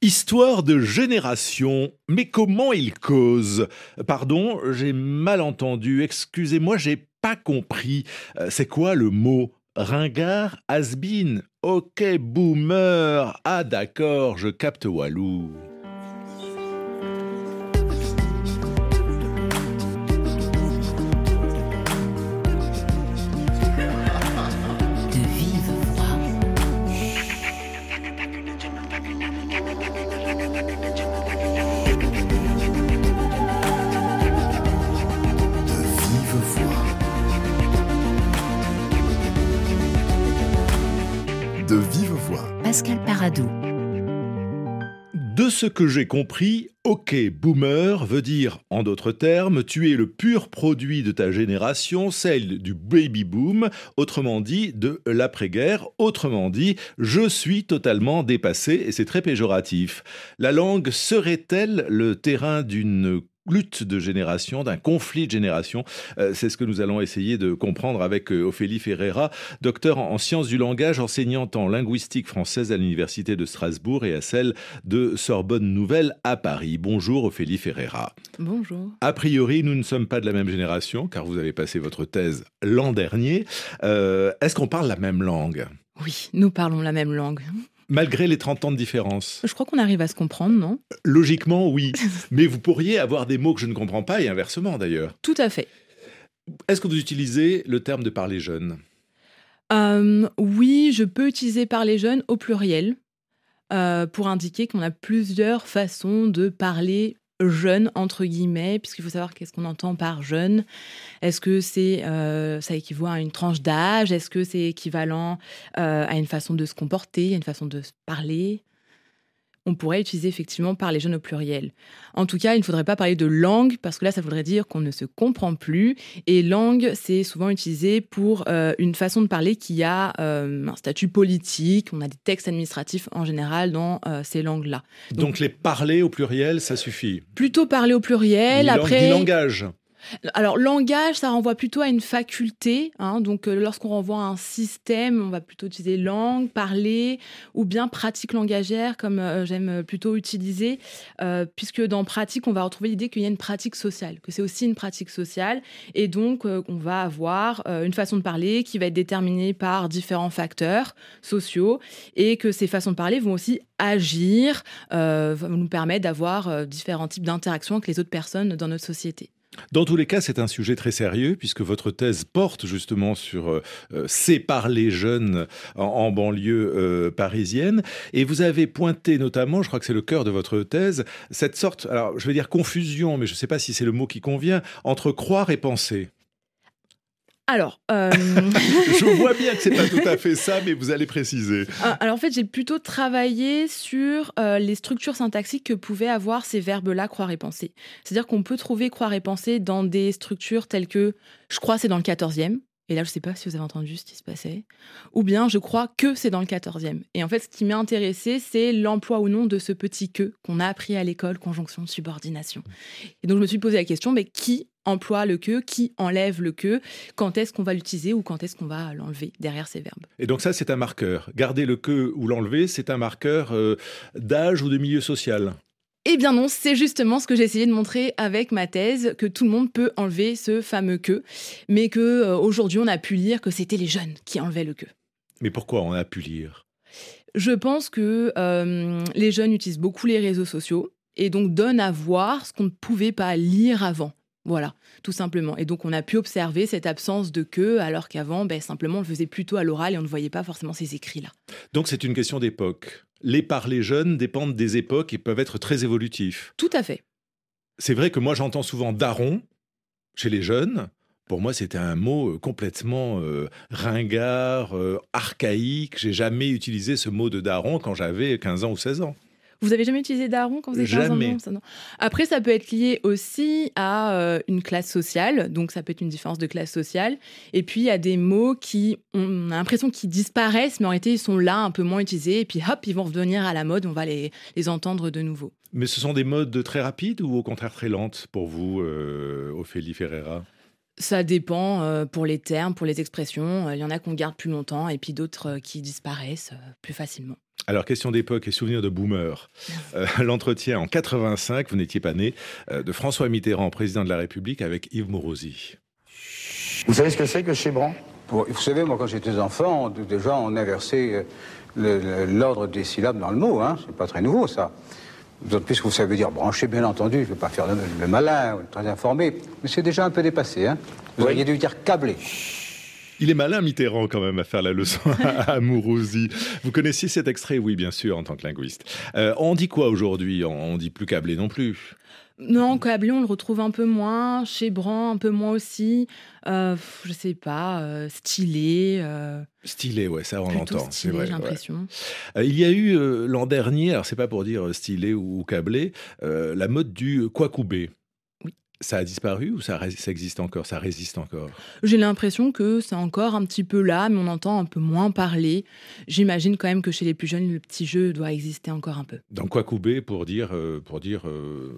Histoire de génération, mais comment il cause? Pardon, j'ai mal entendu, excusez-moi, j'ai pas compris. Euh, c'est quoi le mot? Ringard Asbin Ok, boomer Ah d'accord, je capte Walou. De ce que j'ai compris, OK boomer veut dire, en d'autres termes, tu es le pur produit de ta génération, celle du baby boom, autrement dit de l'après-guerre, autrement dit, je suis totalement dépassé et c'est très péjoratif. La langue serait-elle le terrain d'une lutte de génération, d'un conflit de génération. Euh, c'est ce que nous allons essayer de comprendre avec euh, Ophélie Ferreira, docteur en sciences du langage, enseignante en linguistique française à l'Université de Strasbourg et à celle de Sorbonne Nouvelle à Paris. Bonjour Ophélie Ferreira. Bonjour. A priori, nous ne sommes pas de la même génération, car vous avez passé votre thèse l'an dernier. Euh, est-ce qu'on parle la même langue? Oui, nous parlons la même langue malgré les 30 ans de différence Je crois qu'on arrive à se comprendre, non? Logiquement, oui. Mais vous pourriez avoir des mots que je ne comprends pas et inversement d'ailleurs. Tout à fait. Est-ce que vous utilisez le terme de parler jeune? Euh, Oui, je peux utiliser parler jeune au pluriel. Euh, pour indiquer qu'on a plusieurs façons de parler jeune entre guillemets, puisqu'il faut savoir qu'est-ce qu'on entend par jeune. Est-ce que c'est euh, ça équivaut à une tranche d'âge? Est-ce que c'est équivalent euh, à une façon de se comporter, à une façon de se parler? On pourrait utiliser effectivement parler jeunes au pluriel. En tout cas, il ne faudrait pas parler de langue parce que là, ça voudrait dire qu'on ne se comprend plus. Et langue, c'est souvent utilisé pour euh, une façon de parler qui a euh, un statut politique. On a des textes administratifs en général dans euh, ces langues-là. Donc, les parler au pluriel, ça suffit. Plutôt parler au pluriel. après, langage. Alors, langage, ça renvoie plutôt à une faculté. Hein. donc, euh, lorsqu'on renvoie à un système, on va plutôt utiliser langue, parler, ou bien pratique langagère, comme euh, j'aime plutôt utiliser, euh, puisque dans pratique, on va retrouver l'idée qu'il y a une pratique sociale, que c'est aussi une pratique sociale. Et donc, on va avoir une façon de parler qui va être déterminée par différents facteurs sociaux, et que ces façons de parler vont aussi agir, nous permettre d'avoir différents types d'interactions avec les autres personnes dans notre société. Dans tous les cas, c'est un sujet très sérieux puisque votre thèse porte justement sur euh, euh séparer les jeunes en, banlieue euh, parisienne. Et vous avez pointé notamment, je crois que c'est le cœur de votre thèse, cette sorte, alors je vais dire confusion, mais je ne sais pas si c'est le mot qui convient, entre croire et penser. Alors, euh, je vois bien que c'est pas tout à fait ça, mais vous allez préciser. Ah, alors en fait, j'ai plutôt travaillé sur euh, les structures syntaxiques que pouvaient avoir ces verbes-là, croire et penser. C'est-à-dire qu'on peut trouver croire et penser dans des structures telles que je crois c'est dans le 14e. Et là, je ne sais pas si vous avez entendu ce qui se passait. Ou bien, je crois que c'est dans le 14e. Et en fait, ce qui m'a intéressé, c'est l'emploi ou non de ce petit que qu'on a appris à l'école, conjonction subordination. Et donc, je me suis posé la question, mais qui emploie le que, qui enlève le que, quand est-ce qu'on va l'utiliser ou quand est-ce qu'on va l'enlever derrière ces verbes? Et donc ça, c'est un marqueur. Garder le que ou l'enlever, c'est un marqueur euh, d'âge ou de milieu social. Eh bien non, c'est justement ce que j'ai essayé de montrer avec ma thèse, que tout le monde peut enlever ce fameux que, mais que euh, aujourd'hui on a pu lire que c'était les jeunes qui enlevaient le que. Mais pourquoi on a pu lire? Je pense que euh, les jeunes utilisent beaucoup les réseaux sociaux et donc donnent à voir ce qu'on ne pouvait pas lire avant. Voilà, tout simplement. Et donc, on a pu observer cette absence de queue, alors qu'avant, ben, simplement, on le faisait plutôt à l'oral et on ne voyait pas forcément ces écrits-là. Donc, c'est une question d'époque. Les parler jeunes dépendent des époques et peuvent être très évolutifs. Tout à fait. C'est vrai que moi, j'entends souvent daron chez les jeunes. Pour moi, c'était un mot euh, complètement euh, ringard, euh, archaïque. J'ai jamais utilisé ce mot de daron quand j'avais 15 ans ou 16 ans. Vous avez jamais utilisé daron quand vous étiez Jamais. ça, non? Après, ça peut être lié aussi à euh, une classe sociale, donc ça peut être une différence de classe sociale. Et puis, il y a des mots qui, on a l'impression qu'ils disparaissent, mais en réalité, ils sont là, un peu moins utilisés. Et puis, hop, ils vont revenir à la mode, on va les, les entendre de nouveau. Mais ce sont des modes très rapides ou au contraire très lentes pour vous, euh, Ophélie Ferreira? Ça dépend euh, pour les termes, pour les expressions. Il y en a qu'on garde plus longtemps et puis d'autres qui disparaissent plus facilement. Alors, question d'époque et souvenir de boomer. Euh, l'entretien en 85, vous n'étiez pas né, euh, de François Mitterrand, président de la République, avec Yves Mourouzi. Vous savez ce que c'est que Chébran Vous savez, moi, quand j'étais enfant, déjà, on inversait l'ordre des syllabes dans le mot. Hein. C'est pas très nouveau, ça. D'autant plus que vous savez dire brancher, bien entendu, je ne vais pas faire le, malin, très informé, mais c'est déjà un peu dépassé. Hein. Vous auriez dû dire câblé. Il est malin, Mitterrand, quand même, à faire la leçon à Mourouzi. Vous connaissiez cet extrait? Oui, bien sûr, en tant que linguiste. Euh, on dit quoi aujourd'hui? On dit plus câblé non plus. Non, câblé, on le retrouve un peu moins. Chez Bran, un peu moins aussi. Euh, je sais pas, euh, stylé. Euh, stylé, ouais, ça on l'entend, c'est vrai. J'ai l'impression. Il y a eu l'an dernier, alors c'est pas pour dire stylé ou, câblé, la mode du quoi couper. Ça a disparu ou ça, ça existe encore Ça résiste encore? J'ai l'impression que c'est encore un petit peu là, mais on entend un peu moins parler. J'imagine quand même que chez les plus jeunes, le petit jeu doit exister encore un peu. Dans quoi couper pour dire, euh, pour dire euh,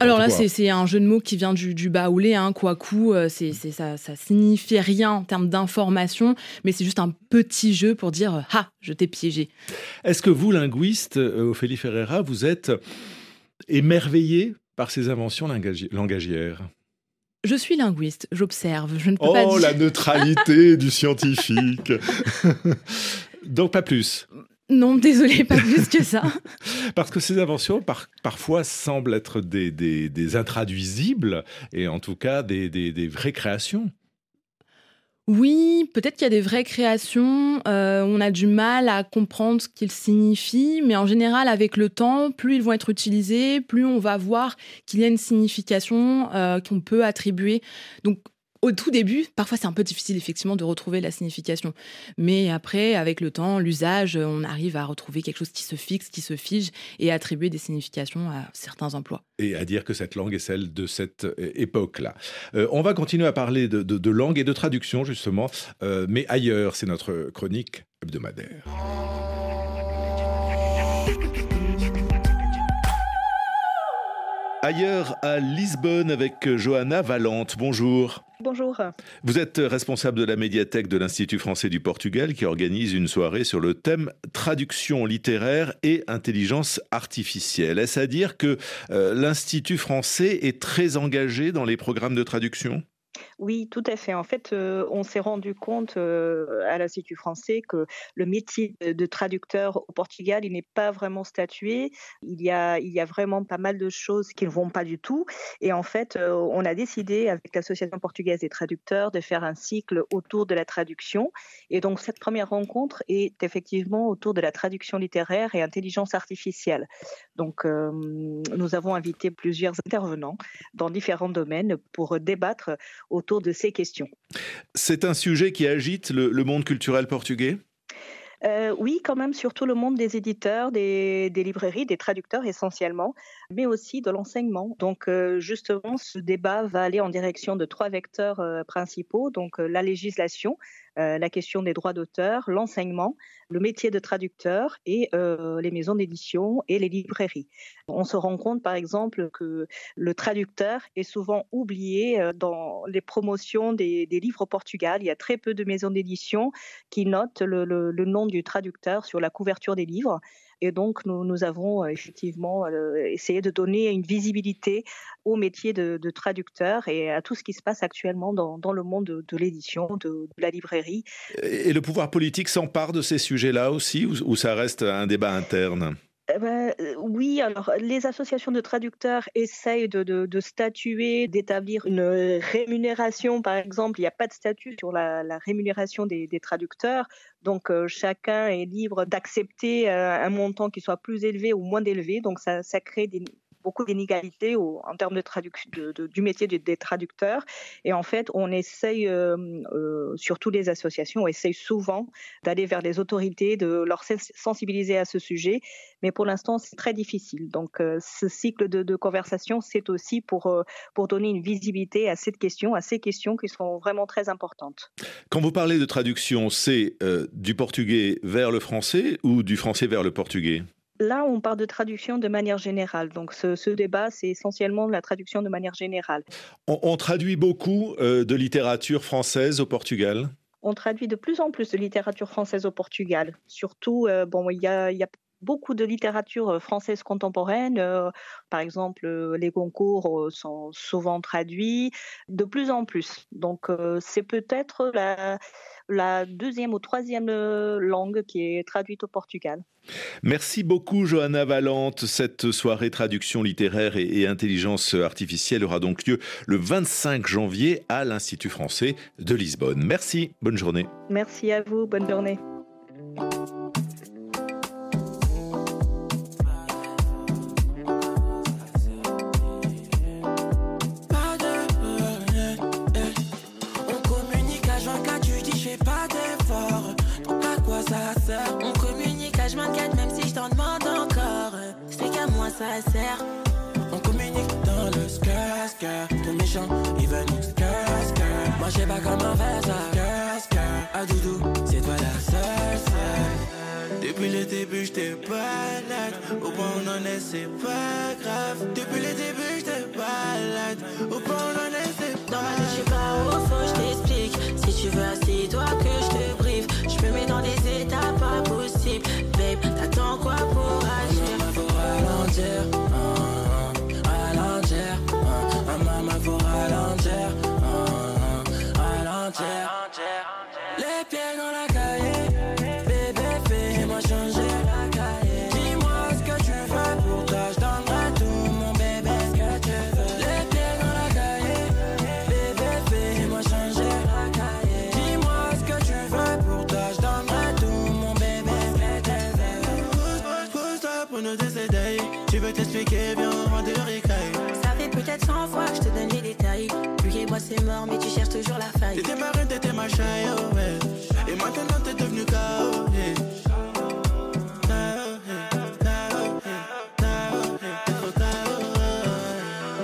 Alors là, c'est un jeu de mots qui vient du, du baoulé. Hein, Kwaku, euh, c'est ça, ça signifie rien en termes d'information, mais c'est juste un petit jeu pour dire Ah, je t'ai piégé. Est-ce que vous, linguiste, Ophélie Ferreira, vous êtes émerveillé par ses inventions langagières je suis linguiste, j'observe, je ne peux oh, pas dire... la neutralité du scientifique Donc pas plus non, désolé, pas plus que ça. Parce que ces inventions, parfois, semblent être des, intraduisibles, et en tout cas des, des vraies créations. Oui, peut-être qu'il y a des vraies créations, euh, on a du mal à comprendre ce qu'ils signifient, mais en général, avec le temps, plus ils vont être utilisés, plus on va voir qu'il y a une signification euh, qu'on peut attribuer. Donc, au tout début, parfois c'est un peu difficile effectivement de retrouver la signification. Mais après, avec le temps, l'usage, on arrive à retrouver quelque chose qui se fixe, qui se fige et attribuer des significations à certains emplois. Et à dire que cette langue est celle de cette euh, époque-là. Euh, on va continuer à parler de, langue et de traduction justement, euh, mais ailleurs, c'est notre chronique hebdomadaire. Ailleurs à Lisbonne avec Johanna Valente. Bonjour. Bonjour. Vous êtes responsable de la médiathèque de l'Institut français du Portugal qui organise une soirée sur le thème traduction littéraire et intelligence artificielle. Est-ce à dire que euh, l'Institut français est très engagé dans les programmes de traduction? Oui, tout à fait. En fait, euh, on s'est rendu compte euh, à l'Institut français que le métier de, traducteur au Portugal, il n'est pas vraiment statué. Il y, a, vraiment pas mal de choses qui ne vont pas du tout. Et en fait, euh, on a décidé avec l'Association portugaise des traducteurs de faire un cycle autour de la traduction. Et donc, cette première rencontre est effectivement autour de la traduction littéraire et intelligence artificielle. Donc, nous avons invité plusieurs intervenants dans différents domaines pour débattre autour de ces questions. C'est un sujet qui agite le, monde culturel portugais? Euh, oui, quand même, surtout le monde des éditeurs, des, librairies, des traducteurs essentiellement, mais aussi de l'enseignement. Donc, euh, justement, ce débat va aller en direction de trois vecteurs euh, principaux. Donc, la législation, la question des droits d'auteur, l'enseignement, le métier de traducteur et euh, les maisons d'édition et les librairies. On se rend compte, par exemple, que le traducteur est souvent oublié euh, dans les promotions des, livres au Portugal. Il y a très peu de maisons d'édition qui notent le nom du traducteur sur la couverture des livres. Et donc, nous, avons euh, effectivement euh, essayé de donner une visibilité au métier de, traducteur et à tout ce qui se passe actuellement dans, le monde de, l'édition, de, la librairie. Et le pouvoir politique s'empare de ces sujets-là aussi, ou ça reste un débat interne? Euh, oui, alors les associations de traducteurs essayent de, statuer, d'établir une rémunération, par exemple. Il n'y a pas de statut sur la, rémunération des, traducteurs, donc euh, chacun est libre d'accepter euh, un montant qui soit plus élevé ou moins élevé. Donc ça crée des, beaucoup d'inégalités en termes de, du métier des, traducteurs. Et en fait, on essaye, euh, euh, surtout les associations, on essaye souvent d'aller vers les autorités, de leur sensibiliser à ce sujet. Mais pour l'instant, c'est très difficile. Donc, euh, ce cycle de, conversation, c'est aussi pour donner une visibilité à cette question, à ces questions qui sont vraiment très importantes. Quand vous parlez de traduction, c'est du portugais vers le français ou du français vers le portugais? Là, on parle de traduction de manière générale. Donc, ce, débat, c'est essentiellement la traduction de manière générale. On, traduit beaucoup euh, de littérature française au Portugal on traduit de plus en plus de littérature française au Portugal. Surtout, euh, bon, il y a, beaucoup de littérature française contemporaine. Par exemple, les concours sont souvent traduits de plus en plus. Donc, c'est peut-être la, la deuxième ou troisième langue qui est traduite au Portugal. Merci beaucoup Johanna Valente. Cette soirée traduction littéraire et, intelligence artificielle aura donc lieu le 25 janvier à l'Institut français de Lisbonne. Merci, bonne journée. Merci à vous, bonne journée. Ça sert. On communique dans le skr. Tout méchant, il veut nous skr. Moi j'ai pas comme un verre, skr, skr. Ah doudou, c'est toi la seule. Depuis le début, j'étais balade. Au point où on en est, c'est pas grave. Depuis le début, j'étais balade. Au point où on en est, c'est pas grave. je suis pas au faux, j't'explique. Si tu veux, assis-toi que je te brief. Je me mets dans des états pas possibles. Babe, t'attends quoi pour agir? Ralentir, uh, ralentir, uh, maman faut ralentir, ralentir. Bien on de Ça fait peut-être 100 fois que je te donne les détails. Lui et moi c'est mort, mais tu cherches toujours la faille. T'étais ma reine, t'étais ma chaille, oh ouais. Et maintenant t'es devenu KO, yeah.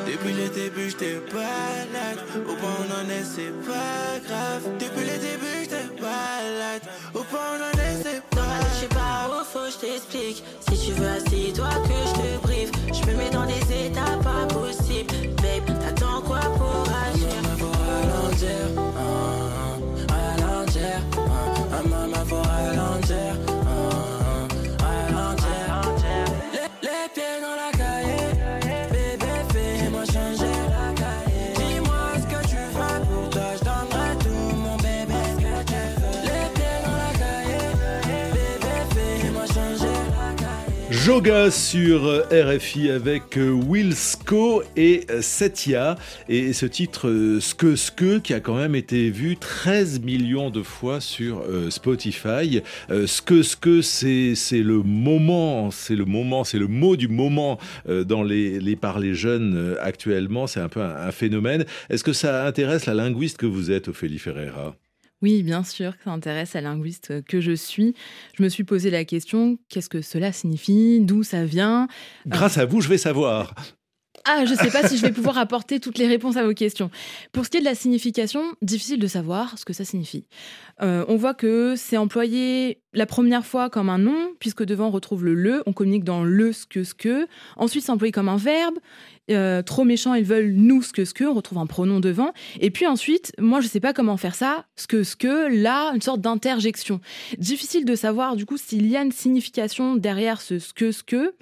Depuis le début, j'étais balade. Au point où on en est, c'est pas grave. Depuis le début, j'étais balade. Au point où on en est, c'est pas grave. Je sais pas où faut, je t'explique. Si tu veux, assis-toi que je te brief. Mets dans des états pas possibles. Babe, t'attends quoi pour agir? Joga sur RFI avec Wilsco et Setia et ce titre Ske Ske qui a quand même été vu 13 millions de fois sur Spotify. Ske Ske c'est c'est le moment, c'est le moment, c'est le mot du moment dans les, les par les jeunes actuellement, c'est un peu un, un phénomène. Est-ce que ça intéresse la linguiste que vous êtes Ophélie Ferreira? Oui, bien sûr, ça intéresse la linguiste que je suis. Je me suis posé la question, qu'est-ce que cela signifie? D'où ça vient? Grâce à vous, je vais savoir. Ah, je ne sais pas si je vais pouvoir apporter toutes les réponses à vos questions. Pour ce qui est de la signification, difficile de savoir ce que ça signifie. Euh, on voit que c'est employé la première fois comme un nom, puisque devant on retrouve le le, on communique dans le ce que ce que. Ensuite, c'est employé comme un verbe. Euh, trop méchant, ils veulent nous ce que ce que, on retrouve un pronom devant. Et puis ensuite, moi je sais pas comment faire ça, ce que ce que, là, une sorte d'interjection. Difficile de savoir du coup s'il y a une signification derrière ce ce que ce que.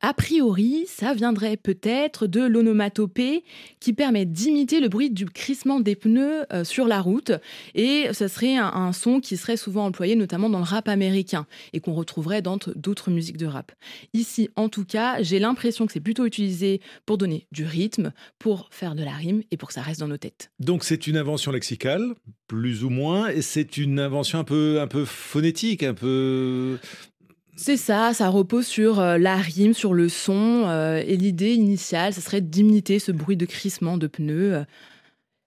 A priori, ça viendrait peut-être de l'onomatopée qui permet d'imiter le bruit du crissement des pneus euh, sur la route. Et ça serait un, un, son qui serait souvent employé notamment dans le rap américain et qu'on retrouverait dans d'autres musiques de rap. Ici, en tout cas, j'ai l'impression que c'est plutôt utilisé pour donner du rythme, pour faire de la rime et pour que ça reste dans nos têtes. Donc c'est une invention lexicale, plus ou moins, et c'est une invention un peu, un peu phonétique, un peu c'est ça, ça repose sur euh, la rime, sur le son, euh, et l'idée initiale, ça serait d'imiter ce bruit de crissement de pneus.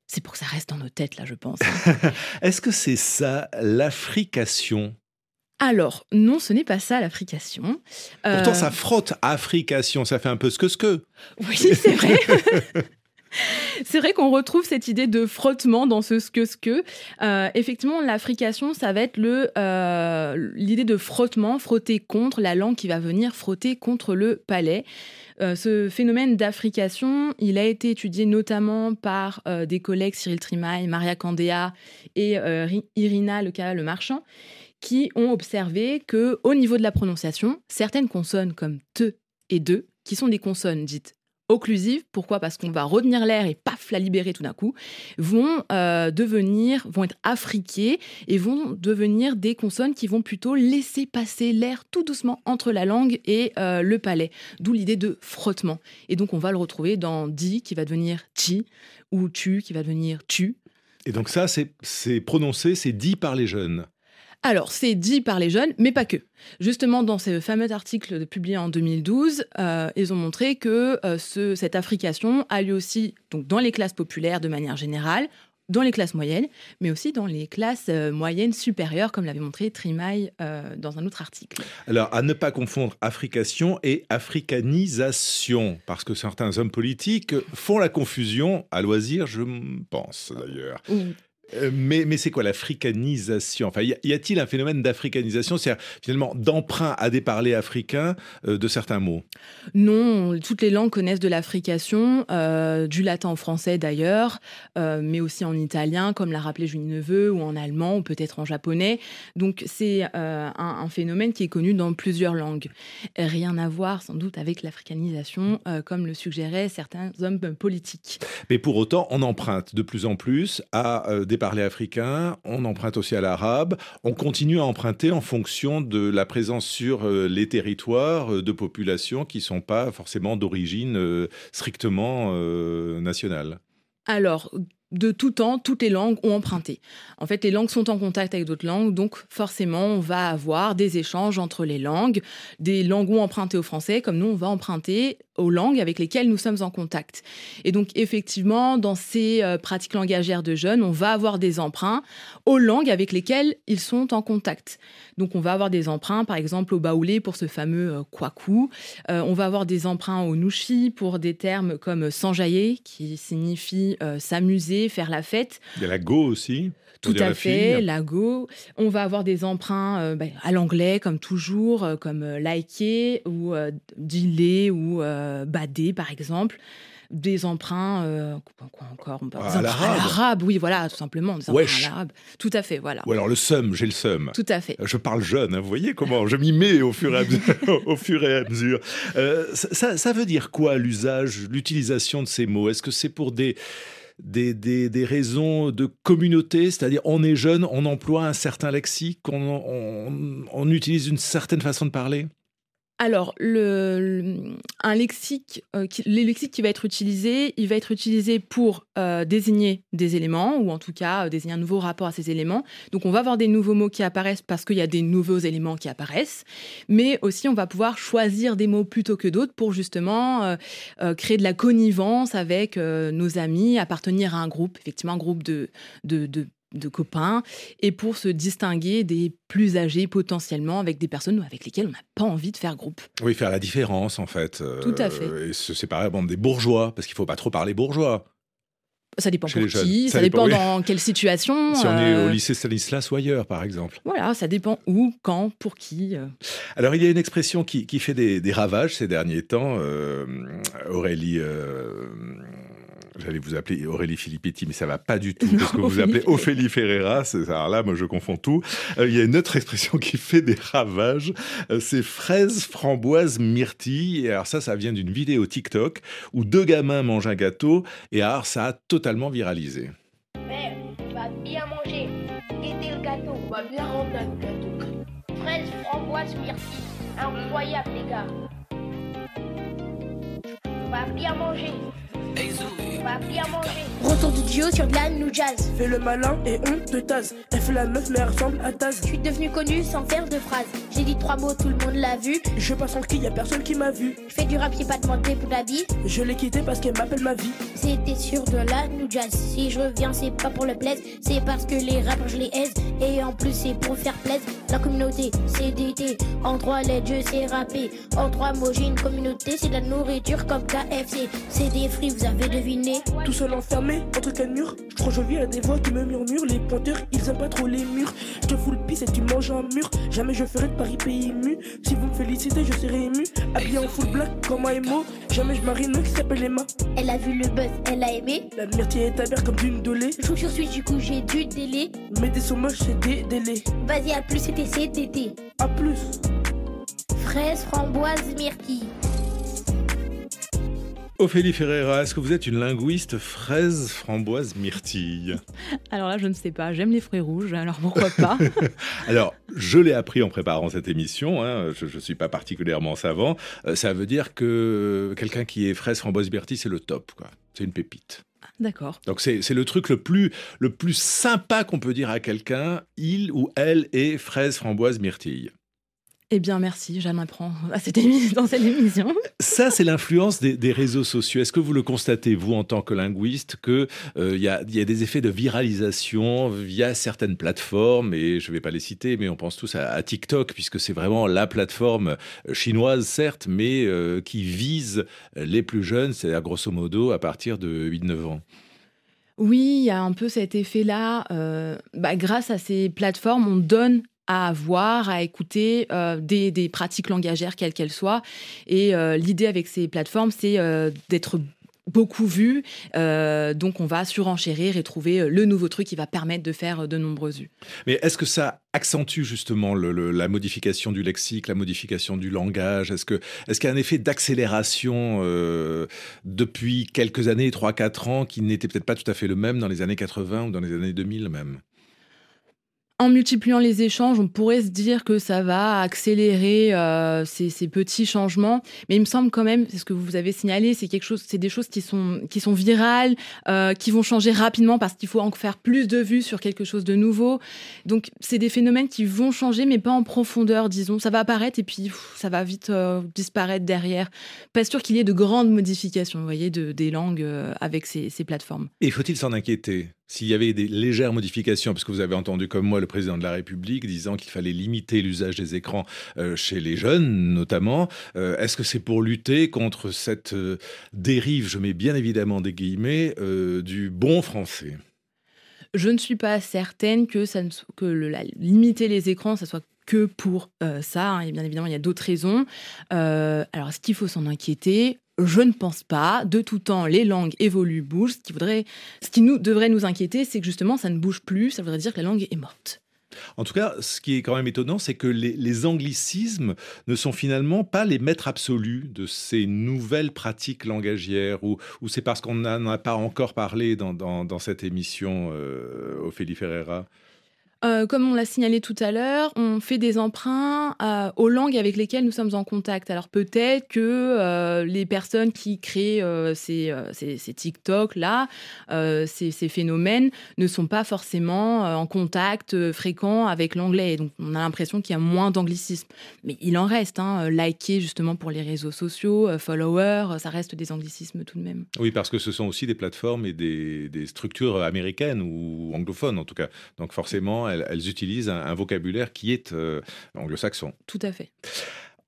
C'est pour que ça reste dans nos têtes, là, je pense. Est-ce que c'est ça, l'affrication alors, non, ce n'est pas ça l'affrication. Pourtant, euh... ça frotte, affrication, ça fait un peu ce que ce que. Oui, c'est vrai. C'est vrai qu'on retrouve cette idée de frottement dans ce ce que ce que. Euh, effectivement, l'affrication, ça va être le euh, l'idée de frottement, frotter contre la langue qui va venir frotter contre le palais. Euh, ce phénomène d'affrication, il a été étudié notamment par des collègues Cyril Trimaille, Maria Candéa et Ri- Irina Leca Le Marchand, qui ont observé que au niveau de la prononciation, certaines consonnes comme te et de, qui sont des consonnes dites occlusives, pourquoi? Parce qu'on va retenir l'air et paf, la libérer tout d'un coup, vont euh, devenir, vont être afriquées et vont devenir des consonnes qui vont plutôt laisser passer l'air tout doucement entre la langue et euh, le palais. D'où l'idée de frottement. Et donc on va le retrouver dans di qui va devenir chi ou tu qui va devenir tu. Et donc ça, c'est prononcé, c'est dit par les jeunes. Alors, c'est dit par les jeunes, mais pas que. Justement, dans ce fameux article publié en 2012, euh, ils ont montré que euh, ce- cette affrication a lieu aussi donc, dans les classes populaires de manière générale, dans les classes moyennes, mais aussi dans les classes euh, moyennes supérieures, comme l'avait montré Trimaille euh, dans un autre article. Alors, à ne pas confondre africation et africanisation, parce que certains hommes politiques font la confusion à loisir, je pense d'ailleurs. Mais, mais c'est quoi l'africanisation? Enfin, y a-t-il un phénomène d'africanisation, c'est-à-dire finalement d'emprunt à des parlers africains euh, de certains mots? Non, toutes les langues connaissent de l'affrication, euh, du latin au français d'ailleurs, euh, mais aussi en italien, comme l'a rappelé Julie Neveu, ou en allemand, ou peut-être en japonais. Donc c'est euh, un, un phénomène qui est connu dans plusieurs langues. Rien à voir sans doute avec l'africanisation, euh, comme le suggéraient certains hommes politiques. Mais pour autant, on emprunte de plus en plus à euh, des parlers africains, on emprunte aussi à l'arabe, on continue à emprunter en fonction de la présence sur euh, les territoires euh, de populations qui ne sont pas forcément d'origine euh, strictement nationale. Alors, de tout temps, toutes les langues ont emprunté. En fait, les langues sont en contact avec d'autres langues, donc forcément, on va avoir des échanges entre les langues. Des langues ont emprunté au français, comme nous, on va emprunter aux langues avec lesquelles nous sommes en contact. Et donc, effectivement, dans ces euh, pratiques langagères de jeunes, on va avoir des emprunts aux langues avec lesquelles ils sont en contact. Donc, on va avoir des emprunts, par exemple, au baoulé pour ce fameux euh, kwaku. Euh, on va avoir des emprunts au nushi pour des termes comme s'enjailler, qui signifie euh, s'amuser, faire la fête. Il y a la go aussi. Tout à fait, fille. la go. On va avoir des emprunts euh, ben, à l'anglais, comme toujours, euh, comme euh, liker ou dealer ou bader, par exemple. Des emprunts, euh, quoi encore on peut- À des emprunts l'arabe. oui, voilà, tout simplement. Des emprunts à l'arabe. Tout à fait, voilà. Ou alors le seum, j'ai le seum. Tout à fait. Je parle jeune, hein, vous voyez comment je m'y mets au fur et à mesure. au fur et à mesure. Euh, ça, ça- ça veut dire quoi l'usage, l'utilisation de ces mots? Est-ce que c'est pour des, des, raisons de communauté C'est-à-dire on est jeune, on emploie un certain lexique, on utilise une certaine façon de parler? Alors, le, un lexique, euh, qui, le lexique qui va être utilisé, il va être utilisé pour euh, désigner des éléments, ou en tout cas euh, désigner un nouveau rapport à ces éléments. Donc, on va avoir des nouveaux mots qui apparaissent parce qu'il y a des nouveaux éléments qui apparaissent, mais aussi on va pouvoir choisir des mots plutôt que d'autres pour justement créer de la connivence avec nos amis, appartenir à un groupe, effectivement un groupe de, de, de de copains et pour se distinguer des plus âgés potentiellement avec des personnes avec lesquelles on n'a pas envie de faire groupe. Oui, faire la différence en fait. euh, Tout à fait. Et se séparer bon, des bourgeois, parce qu'il faut pas trop parler bourgeois. Ça dépend Chez pour qui, Ça ça, dépend, dépend, oui. dans quelle situation. Si on est euh, au lycée Stanislas ou ailleurs, par exemple. Voilà, ça dépend où, quand, pour qui. euh. Alors, il y a une expression qui, qui fait des, des ravages ces derniers temps. euh, Aurélie, euh, j'allais vous appeler Aurélie Filippetti, mais ça va pas du tout, parce que vous vous appelez Ophélie Ferreira. c'est- Alors là, moi, je confonds tout. Euh, il y a une autre expression qui fait des ravages. euh, c'est fraise, framboise, myrtille. Et alors ça, ça vient d'une vidéo TikTok où deux gamins mangent un gâteau. Et alors, ça a totalement viralisé. Mère, tu vas bien manger. Guettez le gâteau, on va bien remplir le gâteau. Fraise, framboise, myrtille. Incroyable, les gars. On va bien manger. On va bien manger. Retour du duo sur de la New Jazz. Fais le malin et on te tase. Elle fait la meuf mais elle ressemble à Taz. Je suis devenu connu sans faire de phrases. J'ai dit trois mots, tout le monde l'a vu. Je passe en qui y a personne qui m'a vu. Je fais du rap, j'ai pas demandé pour l'habit. Je l'ai quitté parce qu'elle m'appelle ma vie. C'était sur de la New Jazz. Si je reviens, c'est pas pour le plaisir. C'est parce que les rappeurs, je les aise. Et en plus, c'est pour faire plaisir. La communauté, c'est d'été. En trois lettres, je sais rapper. En trois mots, j'ai une communauté. C'est de la nourriture comme KFC. C'est des fruits, vous avez deviné. Tout seul enfermé entre quatre murs? Je crois que je vis à des voix qui me murmurent. Les pointeurs, ils aiment pas trop les murs. Je te fous le pisse et tu manges un mur. Jamais je ferai de Paris pays mu. Si vous me félicitez, je serai ému. Habillé en full black comme Aemo. Jamais je marie un qui s'appelle Emma. Elle a vu le buzz, elle a aimé. La myrtille est ta mère comme d'une dolée. Je joue sur Switch, du coup j'ai du délai. Mais des sons moches, c'est des délais. Vas-y, à plus, c'était CTT. A plus. Fraise, framboise, myrtille. Ophélie Ferreira, est-ce que vous êtes une linguiste fraise, framboise, myrtille Alors là, je ne sais pas. J'aime les fruits rouges, alors pourquoi pas? Alors, je l'ai appris en préparant cette émission. hein, je ne suis pas particulièrement savant. Euh, ça veut dire que quelqu'un qui est fraise, framboise, myrtille, c'est le top. quoi. C'est une pépite. D'accord. Donc c'est c'est le truc le plus, le plus sympa qu'on peut dire à quelqu'un. Il ou elle est fraise, framboise, myrtille. Eh bien, merci. J'en apprends à cette émi- dans cette émission. Ça, c'est l'influence des, des réseaux sociaux. Est-ce que vous le constatez, vous, en tant que linguiste, qu'il y, a, y a des effets de viralisation via certaines plateformes, et je ne vais pas les citer, mais on pense tous à, à TikTok, puisque c'est vraiment la plateforme euh, chinoise, certes, mais euh, qui vise les plus jeunes, c'est-à-dire grosso modo à partir de 8-9 ans. Oui, il y a un peu cet effet-là. euh, bah, grâce à ces plateformes, on donne à voir, à écouter euh, des, pratiques langagères, quelles qu'elles soient. Et euh, l'idée avec ces plateformes, c'est euh, d'être beaucoup vu. Donc, on va surenchérir et trouver le nouveau truc qui va permettre de faire de nombreuses vues. Mais est-ce que ça accentue justement la modification du lexique, la modification du langage? Est-ce que est-ce qu'il y a un effet d'accélération depuis quelques années, 3-4 ans, qui n'était peut-être pas tout à fait le même dans les années 80 ou dans les années 2000 même? En multipliant les échanges, on pourrait se dire que ça va accélérer euh, ces, petits changements, mais il me semble quand même, c'est ce que vous avez signalé, c'est quelque chose, c'est des choses qui sont qui sont virales, euh, qui vont changer rapidement parce qu'il faut en faire plus de vues sur quelque chose de nouveau. Donc c'est des phénomènes qui vont changer, mais pas en profondeur, disons. Ça va apparaître et puis ça va vite euh, disparaître derrière. Pas sûr qu'il y ait de grandes modifications, vous voyez, de, des langues avec ces, ces plateformes. Et faut-il s'en inquiéter? S'il y avait des légères modifications, parce que vous avez entendu comme moi le président de la République disant qu'il fallait limiter l'usage des écrans euh, chez les jeunes notamment, euh, est-ce que c'est pour lutter contre cette euh, dérive, je mets bien évidemment des guillemets, du bon français? Je ne suis pas certaine que, ne que la- limiter les écrans, ça soit que pour euh, ça. hein. Et bien évidemment, il y a d'autres raisons. Euh, alors, est-ce qu'il faut s'en inquiéter? Je ne pense pas. De tout temps, les langues évoluent, bougent. Ce qui, voudrait, ce qui nous, devrait nous inquiéter, c'est que justement, ça ne bouge plus. Ça voudrait dire que la langue est morte. En tout cas, ce qui est quand même étonnant, c'est que les, anglicismes ne sont finalement pas les maîtres absolus de ces nouvelles pratiques langagières, ou, c'est parce qu'on n'en a pas encore parlé dans cette émission, euh, Ophélie Ferreira? Euh, comme on l'a signalé tout à l'heure, on fait des emprunts euh, aux langues avec lesquelles nous sommes en contact. Alors peut-être que euh, les personnes qui créent ces, ces, ces TikTok-là, ces, phénomènes, ne sont pas forcément en contact fréquent avec l'anglais. Donc on a l'impression qu'il y a moins d'anglicisme. Mais il en reste. Hein, liker justement pour les réseaux sociaux, follower, euh, ça reste des anglicismes tout de même. Oui, parce que ce sont aussi des plateformes et des structures américaines ou anglophones en tout cas. Donc forcément, elles, elles utilisent un, un vocabulaire qui est euh, anglo-saxon. Tout à fait.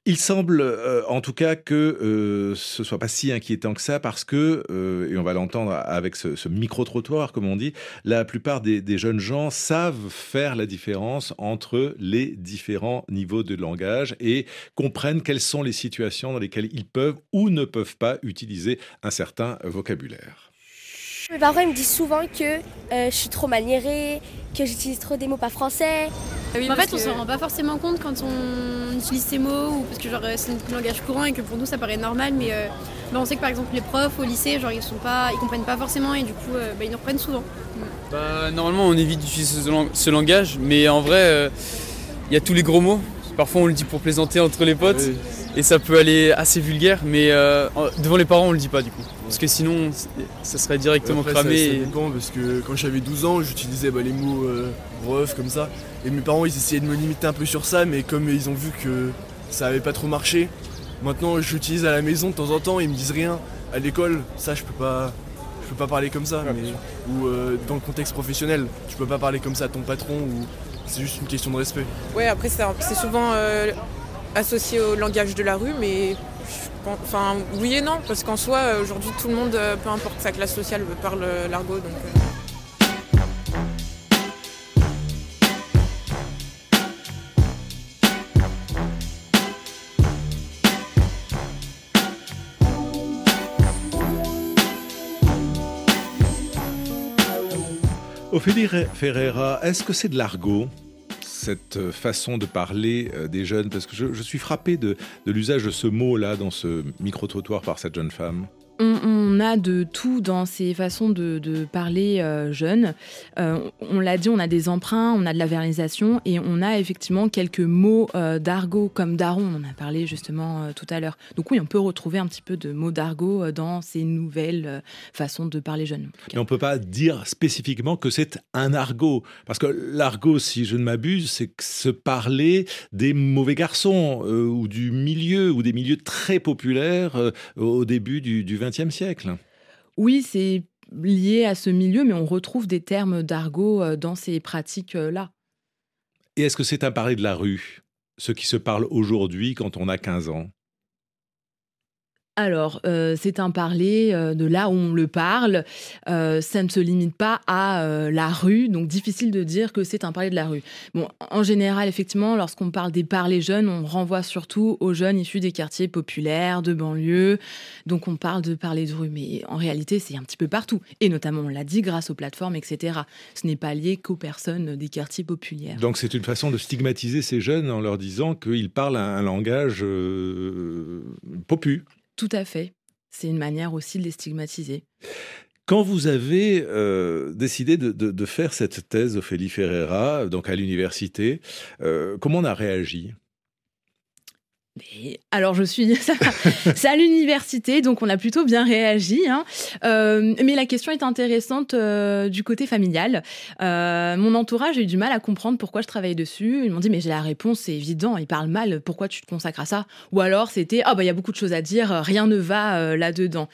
Il semble euh, en tout cas que euh, ce soit pas si inquiétant que ça parce que, euh, et on va l'entendre avec ce, ce micro-trottoir comme on dit, la plupart des, des jeunes gens savent faire la différence entre les différents niveaux de langage et comprennent quelles sont les situations dans lesquelles ils peuvent ou ne peuvent pas utiliser un certain vocabulaire. Mes parents ils me disent souvent que euh, je suis trop maniérée, que j'utilise trop des mots pas français. en fait, on s'en rend pas forcément compte quand on utilise ces mots, ou parce que genre euh, c'est notre langage courant et que pour nous ça paraît normal, mais euh, bah, on sait que par exemple les profs au lycée, genre ils sont pas, ils comprennent pas forcément et du coup euh, bah, ils nous reprennent souvent. Bah, normalement, on évite d'utiliser ce, lang- ce langage, mais en vrai, euh, il y a tous les gros mots. Parfois, on le dit pour plaisanter entre les potes, et ça peut aller assez vulgaire, mais euh, devant les parents, on le dit pas du coup. Parce que sinon, ça serait directement Après, cramé. Ça, ça et- dépend parce que quand j'avais 12 ans, j'utilisais bah, les mots euh, rough comme ça. Et mes parents, ils essayaient de me limiter un peu sur ça, mais comme ils ont vu que ça avait pas trop marché, maintenant j'utilise à la maison de temps en temps, ils me disent rien. À l'école, ça, je peux pas. Je peux pas parler comme ça, mais, ou euh, dans le contexte professionnel, tu peux pas parler comme ça à ton patron, ou c'est juste une question de respect. Ouais, après c'est souvent euh, associé au langage de la rue, mais Enfin, oui et non, parce qu'en soi, euh, aujourd'hui, tout le monde, euh, peu importe sa classe sociale, parle euh, l'argot. Ophélie Re- Ferreira, est-ce que c'est de l'argot? Cette façon de parler euh, des jeunes Parce que je, suis frappé de, de l'usage de ce mot-là dans ce micro-trottoir par cette jeune femme. On, a de tout dans ces façons de, parler euh, jeunes. Euh, on l'a dit, on a des emprunts, on a de la verbalisation et on a effectivement quelques mots euh, d'argot comme daron, on en a parlé justement euh, tout à l'heure. Donc oui, on peut retrouver un petit peu de mots d'argot dans ces nouvelles façons de parler jeunes. Mais on ne peut pas dire spécifiquement que c'est un argot. Parce que l'argot, si je ne m'abuse, c'est se parler des mauvais garçons ou du milieu, ou des milieux très populaires au début du XXe siècle. Oui, c'est lié à ce milieu, mais on retrouve des termes d'argot euh, dans ces pratiques-là. Et est-ce que c'est un parler de la rue Ce qui se parle aujourd'hui quand on a 15 ans? Alors, euh, c'est un parler euh, de là où on le parle. Euh, ça ne se limite pas à la rue, donc difficile de dire que c'est un parler de la rue. Bon, en général, effectivement, lorsqu'on parle des parlers jeunes, on renvoie surtout aux jeunes issus des quartiers populaires, de banlieue. Donc, on parle de parler de rue, mais en réalité, c'est un petit peu partout. Et notamment, on l'a dit, grâce aux plateformes, etc. Ce n'est pas lié qu'aux personnes des quartiers populaires. Donc c'est une façon de stigmatiser ces jeunes en leur disant qu'ils parlent un, langage popu. Tout à fait. C'est une manière aussi de les stigmatiser. Quand vous avez euh, décidé de, faire cette thèse, Ophélie Ferreira, donc à l'université, euh, comment on a réagi? Alors, je suis. C'est à l'université, donc on a plutôt bien réagi. hein. Euh, mais la question est intéressante euh, du côté familial. Euh, mon entourage a eu du mal à comprendre pourquoi je travaillais dessus. Ils m'ont dit, mais j'ai la réponse, c'est évident, il parle mal, pourquoi tu te consacres à ça? Ou alors c'était, ah bah il y a beaucoup de choses à dire, rien ne va là-dedans.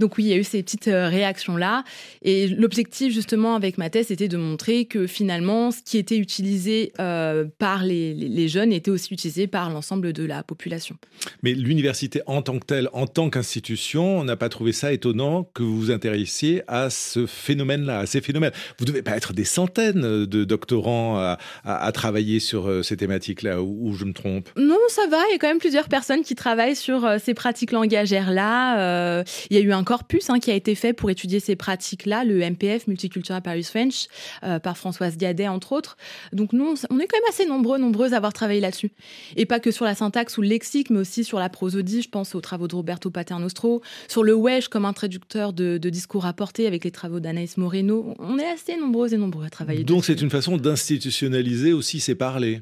Donc oui, il y a eu ces petites euh, réactions-là. Et l'objectif, justement, avec ma thèse, c'était de montrer que finalement, ce qui était utilisé euh, par les, les- les jeunes était aussi utilisé par l'ensemble de la population. Mais l'université en tant que telle, en tant qu'institution, on n'a pas trouvé ça étonnant que vous vous intéressiez à ce phénomène-là, à ces phénomènes. Vous devez pas être des centaines de doctorants à, à- à travailler sur euh, ces thématiques-là, ou, ou je me trompe? Non, ça va. Il y a quand même plusieurs personnes qui travaillent sur ces pratiques langagères-là. Euh, il y a eu un corpus hein, qui a été fait pour étudier ces pratiques-là, le MPF, Multicultural Paris French, euh, par Françoise Diadet, entre autres. Donc nous, on est quand même assez nombreux, nombreuses à avoir travaillé là-dessus. Et pas que sur la syntaxe ou le lexique, mais aussi sur la prosodie. Je pense aux travaux de Roberto Paternostro, sur le wesh comme un traducteur de, de discours rapportés avec les travaux d'Anaïs Moreno. On est assez nombreux et nombreux à travailler Donc c'est une façon d'institutionnaliser aussi ces parlers,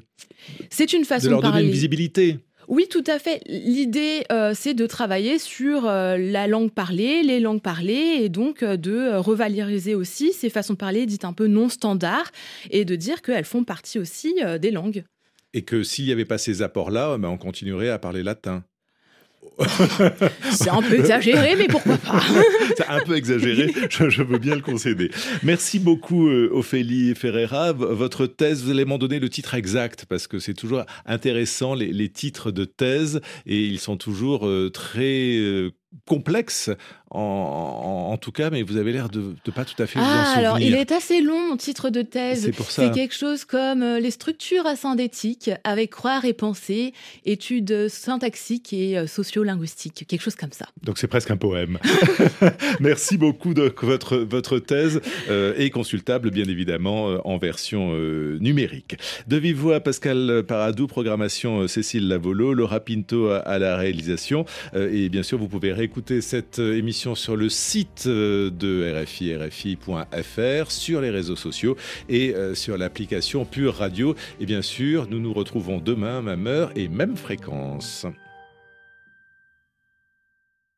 C'est une façon de leur donner parler. une visibilité. Oui, tout à fait. L'idée, euh, c'est de travailler sur euh, la langue parlée, les langues parlées, et donc euh, de revaloriser aussi ces façons de parler dites un peu non standards, et de dire qu'elles font partie aussi des langues. Et que s'il n'y avait pas ces apports-là, ben, on continuerait à parler latin. C'est un peu exagéré, mais pourquoi pas C'est un peu exagéré, je, veux bien le concéder. Merci beaucoup euh, Ophélie Ferreira. Votre thèse, vous allez m'en donner le titre exact parce que c'est toujours intéressant les, les titres de thèse et ils sont toujours euh, très euh, complexes en, en- en tout cas, mais vous avez l'air de ne pas tout à fait vous en Ah, souvenir. alors il est assez long, mon titre de thèse. C'est pour ça. C'est quelque chose comme euh, les structures asyndétiques avec croire et penser, études syntaxiques et euh, sociolinguistiques, quelque chose comme ça. Donc c'est presque un poème. Merci beaucoup de votre, votre thèse euh, est consultable bien évidemment euh, en version euh, numérique. De vive voix Pascal Paradou, programmation euh, Cécile Lavolo, Laura Pinto à, à la réalisation Euh, et bien sûr vous pouvez réécouter cette euh, émission sur le site euh, de RFI, rfi.fr, sur les réseaux sociaux et euh, sur l'application Pure Radio. Et bien sûr nous nous retrouvons demain, même heure et même fréquence.